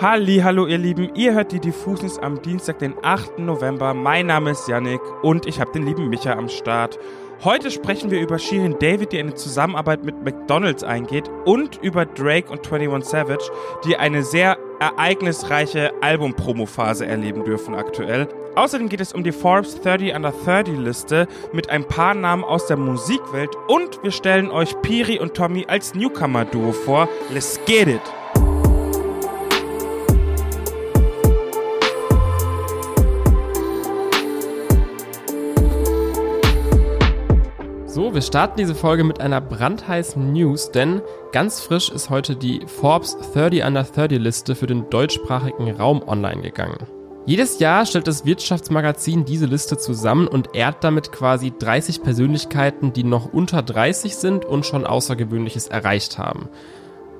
Halli, hallo ihr Lieben, ihr hört die Diffusis am Dienstag, den 8. November. Mein Name ist Yannick und ich habe den lieben Micha am Start. Heute sprechen wir über Shirin David, die eine Zusammenarbeit mit McDonald's eingeht und über Drake und 21 Savage, die eine sehr ereignisreiche Album-Promo-Phase erleben dürfen aktuell. Außerdem geht es um die Forbes 30 Under 30 Liste mit ein paar Namen aus der Musikwelt und wir stellen euch Piri und Tommy als Newcomer-Duo vor. Let's get it! So, wir starten diese Folge mit einer brandheißen News, denn ganz frisch ist heute die Forbes 30 Under 30 Liste für den deutschsprachigen Raum online gegangen. Jedes Jahr stellt das Wirtschaftsmagazin diese Liste zusammen und ehrt damit quasi 30 Persönlichkeiten, die noch unter 30 sind und schon Außergewöhnliches erreicht haben.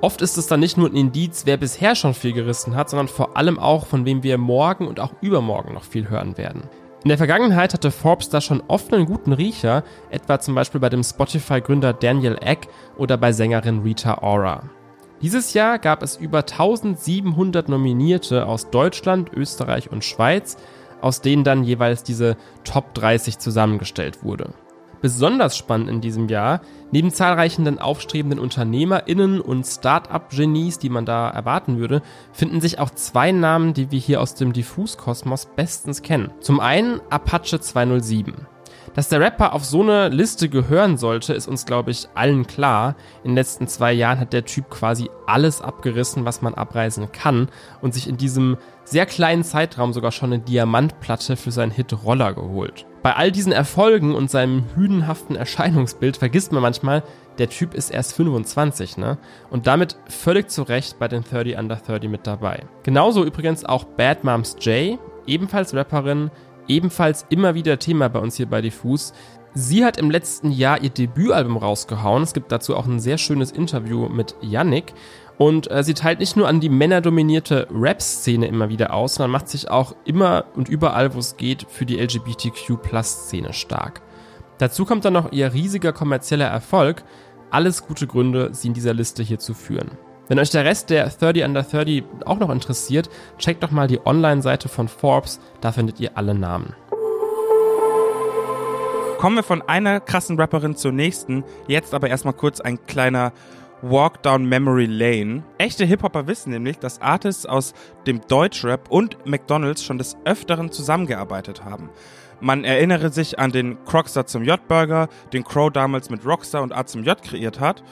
Oft ist es dann nicht nur ein Indiz, wer bisher schon viel gerissen hat, sondern vor allem auch, von wem wir morgen und auch übermorgen noch viel hören werden. In der Vergangenheit hatte Forbes da schon oft einen guten Riecher, etwa zum Beispiel bei dem Spotify-Gründer Daniel Eck oder bei Sängerin Rita Ora. Dieses Jahr gab es über 1700 Nominierte aus Deutschland, Österreich und Schweiz, aus denen dann jeweils diese Top 30 zusammengestellt wurde. Besonders spannend in diesem Jahr, neben zahlreichen aufstrebenden UnternehmerInnen und Start-up-Genies, die man da erwarten würde, finden sich auch zwei Namen, die wir hier aus dem Diffus-Kosmos bestens kennen. Zum einen Apache 207. Dass der Rapper auf so eine Liste gehören sollte, ist uns, glaube ich, allen klar. In den letzten zwei Jahren hat der Typ quasi alles abgerissen, was man abreisen kann und sich in diesem sehr kleinen Zeitraum sogar schon eine Diamantplatte für seinen Hit Roller geholt. Bei all diesen Erfolgen und seinem hüdenhaften Erscheinungsbild vergisst man manchmal, der Typ ist erst 25, ne? Und damit völlig zu Recht bei den 30 Under 30 mit dabei. Genauso übrigens auch Bad Moms J, ebenfalls Rapperin, ebenfalls immer wieder Thema bei uns hier bei Diffus. Sie hat im letzten Jahr ihr Debütalbum rausgehauen. Es gibt dazu auch ein sehr schönes Interview mit Yannick. Und äh, sie teilt nicht nur an die männerdominierte Rap-Szene immer wieder aus, sondern macht sich auch immer und überall, wo es geht, für die LGBTQ-Plus-Szene stark. Dazu kommt dann noch ihr riesiger kommerzieller Erfolg. Alles gute Gründe, sie in dieser Liste hier zu führen. Wenn euch der Rest der 30 Under 30 auch noch interessiert, checkt doch mal die Online-Seite von Forbes, da findet ihr alle Namen. Kommen wir von einer krassen Rapperin zur nächsten. Jetzt aber erstmal kurz ein kleiner Walk Down Memory Lane. Echte Hip-Hopper wissen nämlich, dass Artists aus dem Deutschrap und McDonalds schon des Öfteren zusammengearbeitet haben. Man erinnere sich an den Crockstar zum J-Burger, den Crow damals mit Rockstar und A zum J kreiert hat,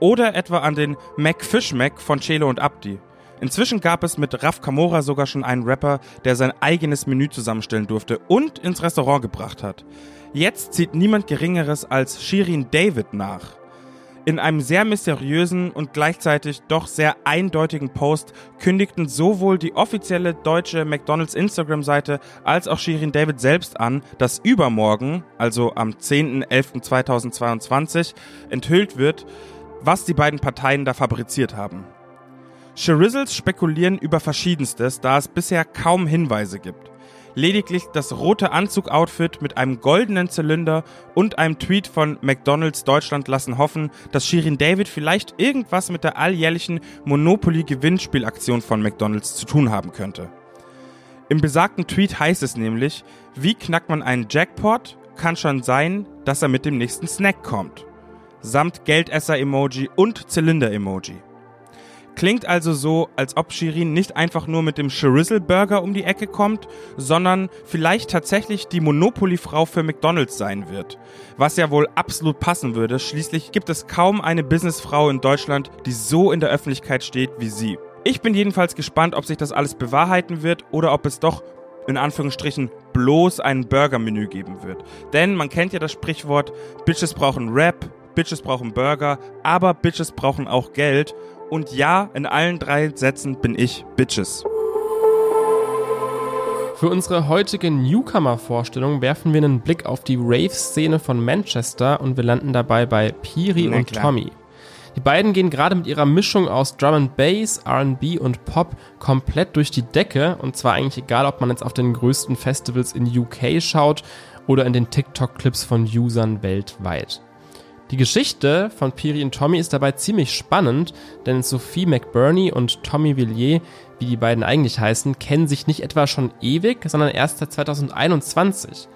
oder etwa an den Mac Fish Mac von Chelo und Abdi. Inzwischen gab es mit Raf Kamora sogar schon einen Rapper, der sein eigenes Menü zusammenstellen durfte und ins Restaurant gebracht hat. Jetzt zieht niemand Geringeres als Shirin David nach. In einem sehr mysteriösen und gleichzeitig doch sehr eindeutigen Post kündigten sowohl die offizielle deutsche McDonald's Instagram-Seite als auch Shirin David selbst an, dass übermorgen, also am 10.11.2022, enthüllt wird, was die beiden Parteien da fabriziert haben. Shirizzles spekulieren über Verschiedenstes, da es bisher kaum Hinweise gibt. Lediglich das rote Anzug-Outfit mit einem goldenen Zylinder und einem Tweet von McDonald's Deutschland lassen hoffen, dass Shirin David vielleicht irgendwas mit der alljährlichen Monopoly-Gewinnspielaktion von McDonald's zu tun haben könnte. Im besagten Tweet heißt es nämlich, wie knackt man einen Jackpot? Kann schon sein, dass er mit dem nächsten Snack kommt. Samt Geldesser-Emoji und Zylinder-Emoji. Klingt also so, als ob Shirin nicht einfach nur mit dem Chorizzle Burger um die Ecke kommt, sondern vielleicht tatsächlich die Monopoly-Frau für McDonalds sein wird. Was ja wohl absolut passen würde, schließlich gibt es kaum eine Businessfrau in Deutschland, die so in der Öffentlichkeit steht wie sie. Ich bin jedenfalls gespannt, ob sich das alles bewahrheiten wird oder ob es doch in Anführungsstrichen bloß ein Burger-Menü geben wird. Denn man kennt ja das Sprichwort, Bitches brauchen Rap, Bitches brauchen Burger, aber Bitches brauchen auch Geld und ja, in allen drei Sätzen bin ich Bitches. Für unsere heutige Newcomer-Vorstellung werfen wir einen Blick auf die Rave-Szene von Manchester und wir landen dabei bei Piri und klar. Tommy. Die beiden gehen gerade mit ihrer Mischung aus Drum and Bass, R&B und Pop komplett durch die Decke und zwar eigentlich egal, ob man jetzt auf den größten Festivals in UK schaut oder in den TikTok-Clips von Usern weltweit. Die Geschichte von Piri und Tommy ist dabei ziemlich spannend, denn Sophie McBurney und Tommy Villiers, wie die beiden eigentlich heißen, kennen sich nicht etwa schon ewig, sondern erst seit 2021.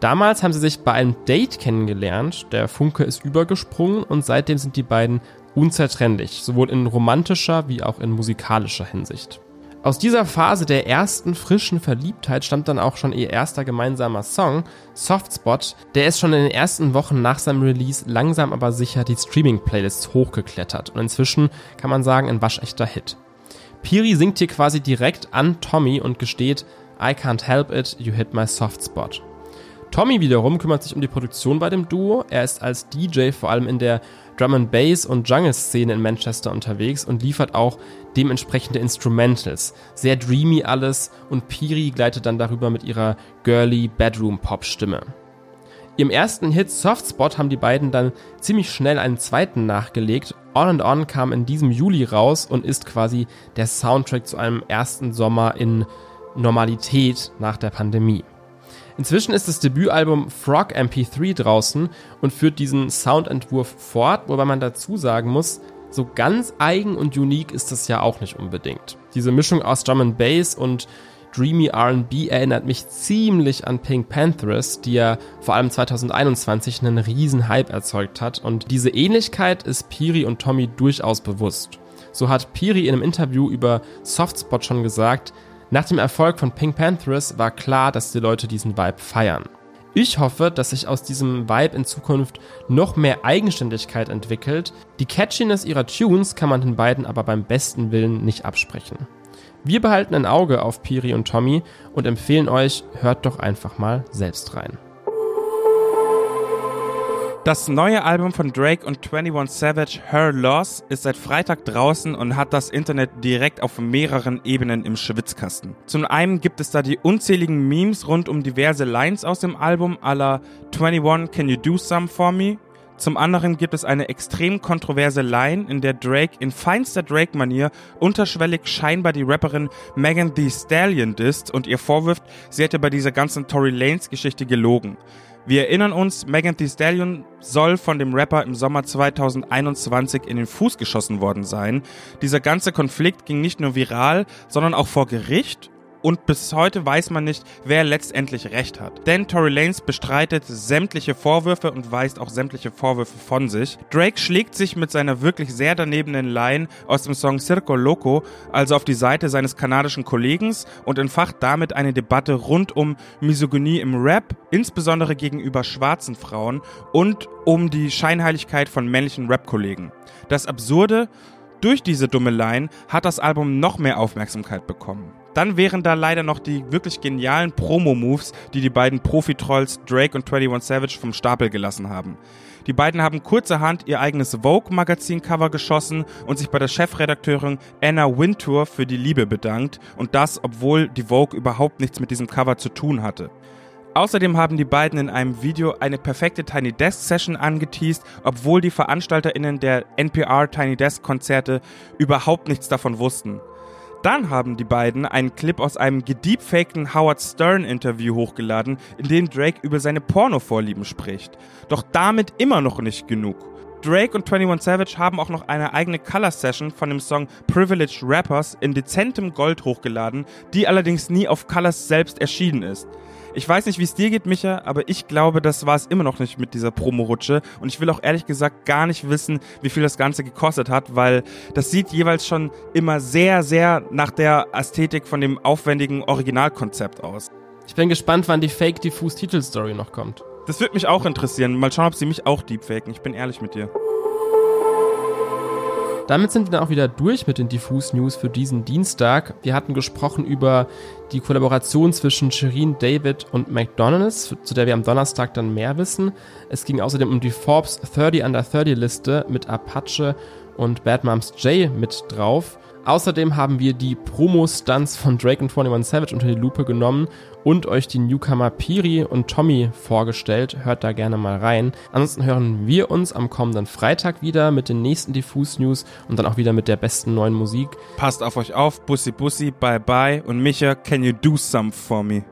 Damals haben sie sich bei einem Date kennengelernt, der Funke ist übergesprungen und seitdem sind die beiden unzertrennlich, sowohl in romantischer wie auch in musikalischer Hinsicht. Aus dieser Phase der ersten frischen Verliebtheit stammt dann auch schon ihr erster gemeinsamer Song, Softspot. Der ist schon in den ersten Wochen nach seinem Release langsam aber sicher die Streaming-Playlists hochgeklettert und inzwischen kann man sagen ein waschechter Hit. Piri singt hier quasi direkt an Tommy und gesteht, I can't help it, you hit my soft spot. Tommy wiederum kümmert sich um die Produktion bei dem Duo. Er ist als DJ vor allem in der Drum and Bass und Jungle Szene in Manchester unterwegs und liefert auch dementsprechende Instrumentals. Sehr dreamy alles und Piri gleitet dann darüber mit ihrer girly Bedroom Pop Stimme. Ihrem ersten Hit Softspot haben die beiden dann ziemlich schnell einen zweiten nachgelegt. On and On kam in diesem Juli raus und ist quasi der Soundtrack zu einem ersten Sommer in Normalität nach der Pandemie. Inzwischen ist das Debütalbum Frog MP3 draußen und führt diesen Soundentwurf fort, wobei man dazu sagen muss, so ganz eigen und unique ist das ja auch nicht unbedingt. Diese Mischung aus Drum and Bass und Dreamy RB erinnert mich ziemlich an Pink Panthers, die ja vor allem 2021 einen riesen Hype erzeugt hat. Und diese Ähnlichkeit ist Piri und Tommy durchaus bewusst. So hat Piri in einem Interview über Softspot schon gesagt, nach dem Erfolg von Pink Panthers war klar, dass die Leute diesen Vibe feiern. Ich hoffe, dass sich aus diesem Vibe in Zukunft noch mehr Eigenständigkeit entwickelt. Die Catchiness ihrer Tunes kann man den beiden aber beim besten Willen nicht absprechen. Wir behalten ein Auge auf Piri und Tommy und empfehlen euch, hört doch einfach mal selbst rein. Das neue Album von Drake und 21 Savage, Her Loss, ist seit Freitag draußen und hat das Internet direkt auf mehreren Ebenen im Schwitzkasten. Zum einen gibt es da die unzähligen Memes rund um diverse Lines aus dem Album, aller 21 Can You Do Some For Me? Zum anderen gibt es eine extrem kontroverse Line, in der Drake in feinster Drake-Manier unterschwellig scheinbar die Rapperin Megan Thee Stallion disst und ihr vorwirft, sie hätte bei dieser ganzen Tory Lanes Geschichte gelogen. Wir erinnern uns, Megan Thee Stallion soll von dem Rapper im Sommer 2021 in den Fuß geschossen worden sein. Dieser ganze Konflikt ging nicht nur viral, sondern auch vor Gericht und bis heute weiß man nicht, wer letztendlich recht hat. Denn Tory Lanez bestreitet sämtliche Vorwürfe und weist auch sämtliche Vorwürfe von sich. Drake schlägt sich mit seiner wirklich sehr danebenen Line aus dem Song Circo Loco also auf die Seite seines kanadischen Kollegen und entfacht damit eine Debatte rund um Misogynie im Rap, insbesondere gegenüber schwarzen Frauen und um die Scheinheiligkeit von männlichen Rap-Kollegen. Das Absurde, durch diese dumme Line hat das Album noch mehr Aufmerksamkeit bekommen. Dann wären da leider noch die wirklich genialen Promo-Moves, die die beiden Profi-Trolls Drake und 21 Savage vom Stapel gelassen haben. Die beiden haben kurzerhand ihr eigenes Vogue-Magazin-Cover geschossen und sich bei der Chefredakteurin Anna Wintour für die Liebe bedankt und das, obwohl die Vogue überhaupt nichts mit diesem Cover zu tun hatte. Außerdem haben die beiden in einem Video eine perfekte Tiny Desk Session angeteased, obwohl die VeranstalterInnen der NPR Tiny Desk Konzerte überhaupt nichts davon wussten. Dann haben die beiden einen Clip aus einem gediebfakten Howard Stern Interview hochgeladen, in dem Drake über seine Pornovorlieben spricht. Doch damit immer noch nicht genug. Drake und 21 Savage haben auch noch eine eigene Color Session von dem Song Privileged Rappers in dezentem Gold hochgeladen, die allerdings nie auf Colors selbst erschienen ist. Ich weiß nicht, wie es dir geht, Micha, aber ich glaube, das war es immer noch nicht mit dieser Promo-Rutsche. Und ich will auch ehrlich gesagt gar nicht wissen, wie viel das Ganze gekostet hat, weil das sieht jeweils schon immer sehr, sehr nach der Ästhetik von dem aufwendigen Originalkonzept aus. Ich bin gespannt, wann die Fake-Diffus-Titelstory noch kommt. Das würde mich auch interessieren. Mal schauen, ob sie mich auch deepfaken. Ich bin ehrlich mit dir. Damit sind wir dann auch wieder durch mit den Diffus News für diesen Dienstag. Wir hatten gesprochen über die Kollaboration zwischen Shireen David und McDonald's, zu der wir am Donnerstag dann mehr wissen. Es ging außerdem um die Forbes 30 Under 30 Liste mit Apache und Bad Moms J mit drauf. Außerdem haben wir die Promo-Stunts von Drake und 21 Savage unter die Lupe genommen und euch die Newcomer Piri und Tommy vorgestellt. Hört da gerne mal rein. Ansonsten hören wir uns am kommenden Freitag wieder mit den nächsten Diffus News und dann auch wieder mit der besten neuen Musik. Passt auf euch auf. Bussi Bussi, bye bye. Und Micha, can you do some for me?